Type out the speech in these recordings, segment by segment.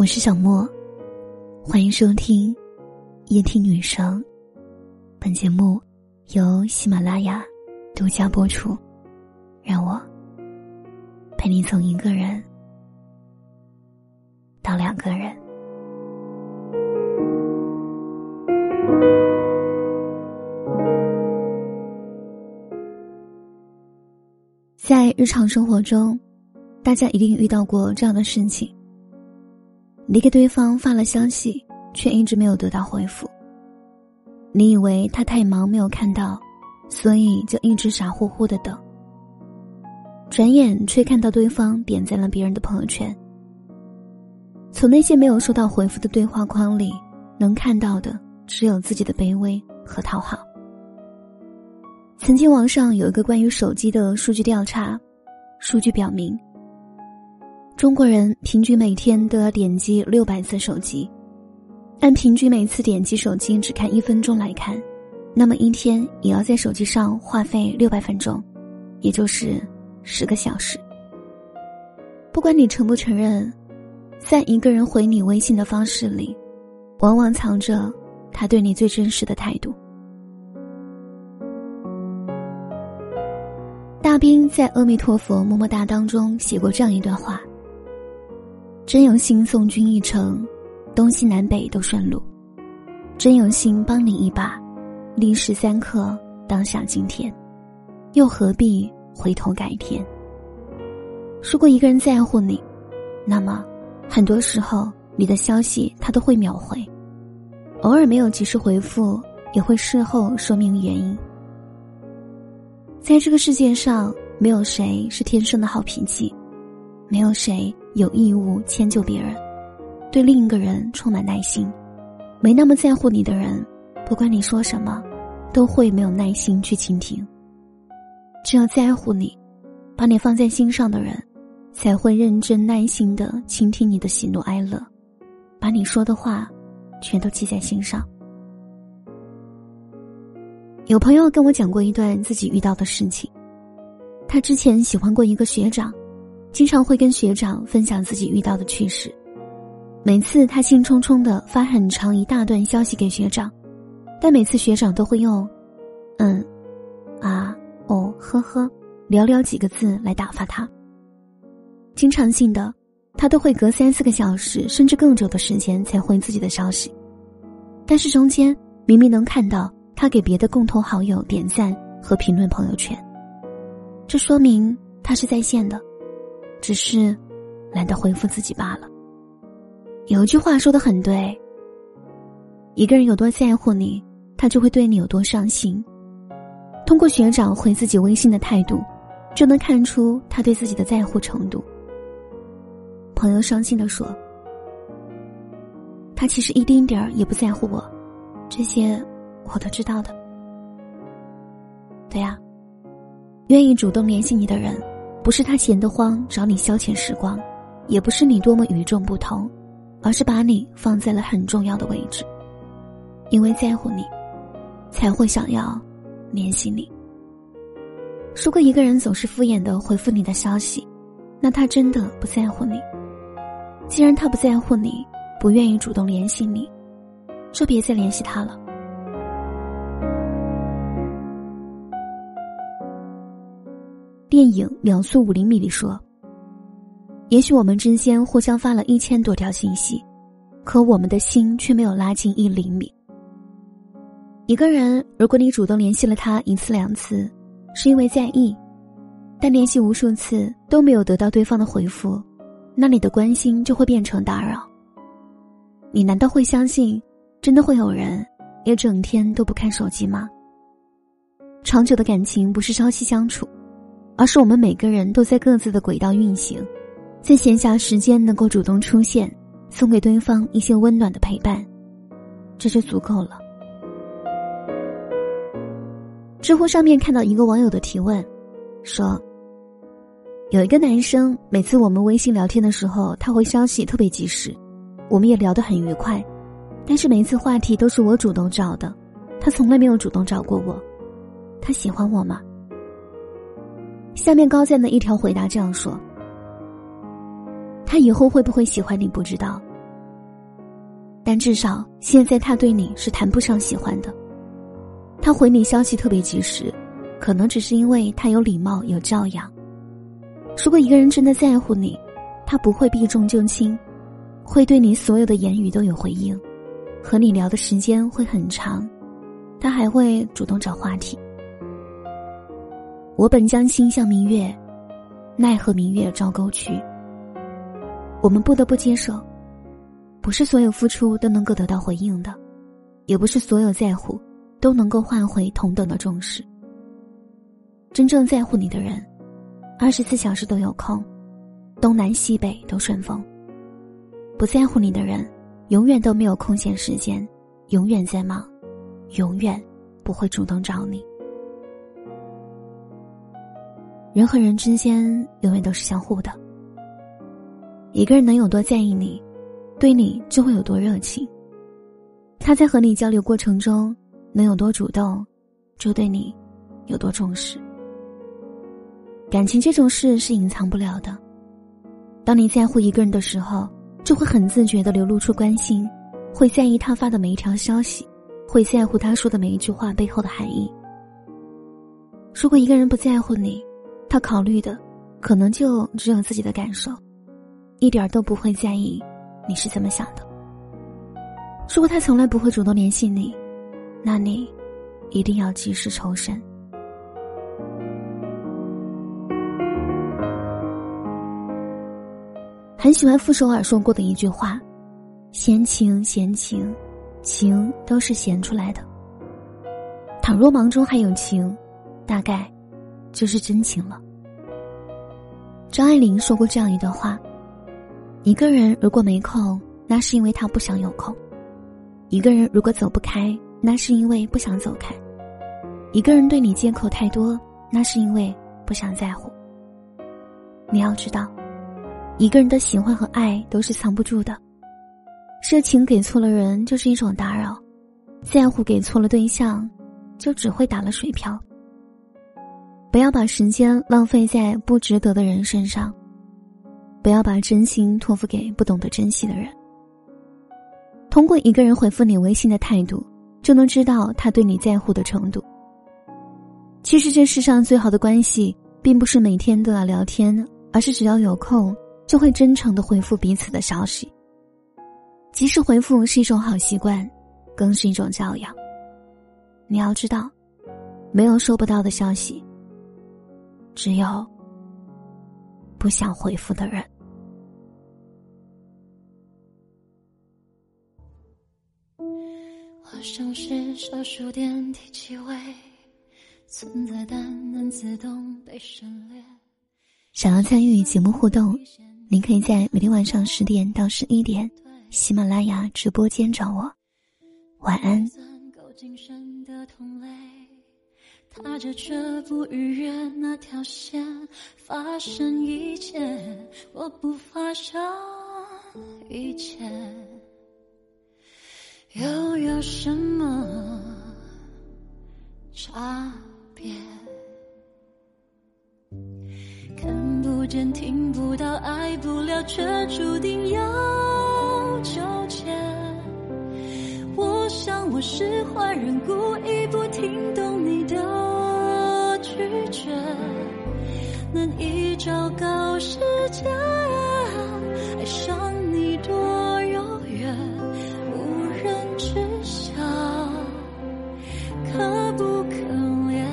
我是小莫，欢迎收听夜听女生。本节目由喜马拉雅独家播出。让我陪你从一个人到两个人。在日常生活中，大家一定遇到过这样的事情。你给对方发了消息，却一直没有得到回复。你以为他太忙没有看到，所以就一直傻乎乎的等。转眼却看到对方点赞了别人的朋友圈。从那些没有收到回复的对话框里，能看到的只有自己的卑微和讨好。曾经网上有一个关于手机的数据调查，数据表明。中国人平均每天都要点击六百次手机，按平均每次点击手机只看一分钟来看，那么一天也要在手机上花费六百分钟，也就是十个小时。不管你承不承认，在一个人回你微信的方式里，往往藏着他对你最真实的态度。大兵在《阿弥陀佛么么哒》当中写过这样一段话。真有心送君一程，东西南北都顺路；真有心帮你一把，历时三刻，当下今天，又何必回头改天？如果一个人在乎你，那么很多时候你的消息他都会秒回，偶尔没有及时回复，也会事后说明原因。在这个世界上，没有谁是天生的好脾气，没有谁。有义务迁就别人，对另一个人充满耐心，没那么在乎你的人，不管你说什么，都会没有耐心去倾听。只有在乎你，把你放在心上的人，才会认真耐心的倾听你的喜怒哀乐，把你说的话，全都记在心上。有朋友跟我讲过一段自己遇到的事情，他之前喜欢过一个学长。经常会跟学长分享自己遇到的趣事，每次他兴冲冲的发很长一大段消息给学长，但每次学长都会用“嗯，啊，哦，呵呵”寥寥几个字来打发他。经常性的，他都会隔三四个小时甚至更久的时间才回自己的消息，但是中间明明能看到他给别的共同好友点赞和评论朋友圈，这说明他是在线的。只是懒得回复自己罢了。有一句话说的很对：一个人有多在乎你，他就会对你有多上心。通过学长回自己微信的态度，就能看出他对自己的在乎程度。朋友伤心的说：“他其实一丁点儿也不在乎我，这些我都知道的。”对呀，愿意主动联系你的人。不是他闲得慌找你消遣时光，也不是你多么与众不同，而是把你放在了很重要的位置。因为在乎你，才会想要联系你。如果一个人总是敷衍的回复你的消息，那他真的不在乎你。既然他不在乎你，不愿意主动联系你，就别再联系他了。电影《秒速五厘米》里说：“也许我们之间互相发了一千多条信息，可我们的心却没有拉近一厘米。一个人，如果你主动联系了他一次两次，是因为在意；但联系无数次都没有得到对方的回复，那你的关心就会变成打扰。你难道会相信，真的会有人也整天都不看手机吗？长久的感情不是朝夕相处。”而是我们每个人都在各自的轨道运行，在闲暇时间能够主动出现，送给对方一些温暖的陪伴，这就足够了。知乎上面看到一个网友的提问，说：有一个男生，每次我们微信聊天的时候，他回消息特别及时，我们也聊得很愉快，但是每一次话题都是我主动找的，他从来没有主动找过我，他喜欢我吗？下面高赞的一条回答这样说：“他以后会不会喜欢你不知道，但至少现在他对你是谈不上喜欢的。他回你消息特别及时，可能只是因为他有礼貌、有教养。如果一个人真的在乎你，他不会避重就轻，会对你所有的言语都有回应，和你聊的时间会很长，他还会主动找话题。我本将心向明月，奈何明月照沟渠。我们不得不接受，不是所有付出都能够得到回应的，也不是所有在乎都能够换回同等的重视。真正在乎你的人，二十四小时都有空，东南西北都顺风。不在乎你的人，永远都没有空闲时间，永远在忙，永远不会主动找你。人和人之间永远都是相互的。一个人能有多在意你，对你就会有多热情。他在和你交流过程中能有多主动，就对你有多重视。感情这种事是隐藏不了的。当你在乎一个人的时候，就会很自觉的流露出关心，会在意他发的每一条消息，会在乎他说的每一句话背后的含义。如果一个人不在乎你，他考虑的可能就只有自己的感受。一点都不会在意你是怎么想的。如果他从来不会主动联系你，那你一定要及时抽身。很喜欢傅首尔说过的一句话：“闲情，闲情，情都是闲出来的。倘若忙中还有情，大概就是真情了。”张爱玲说过这样一段话。一个人如果没空，那是因为他不想有空；一个人如果走不开，那是因为不想走开；一个人对你借口太多，那是因为不想在乎。你要知道，一个人的喜欢和爱都是藏不住的。热情给错了人就是一种打扰，在乎给错了对象，就只会打了水漂。不要把时间浪费在不值得的人身上。不要把真心托付给不懂得珍惜的人。通过一个人回复你微信的态度，就能知道他对你在乎的程度。其实这世上最好的关系，并不是每天都要聊天，而是只要有空，就会真诚的回复彼此的消息。及时回复是一种好习惯，更是一种教养。你要知道，没有收不到的消息，只有。不想回复的人。我像是少数点第七位，存在但能自动被省略。想要参与节目互动，您可以在每天晚上十点到十一点，喜马拉雅直播间找我。晚安。踏着这不逾越那条线，发生一切，我不发生一切，又有什么差别？看不见，听不到，爱不了，却注定要纠。我是坏人，故意不听懂你的拒绝。难以昭告世界，爱上你多遥远，无人知晓，可不可怜？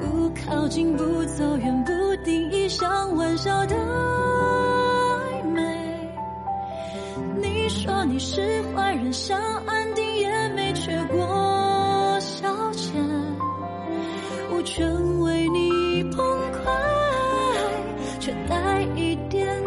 不靠近，不走远，不定义，像玩笑的想安定，也没缺过消遣。无权为你澎湃，却带一点。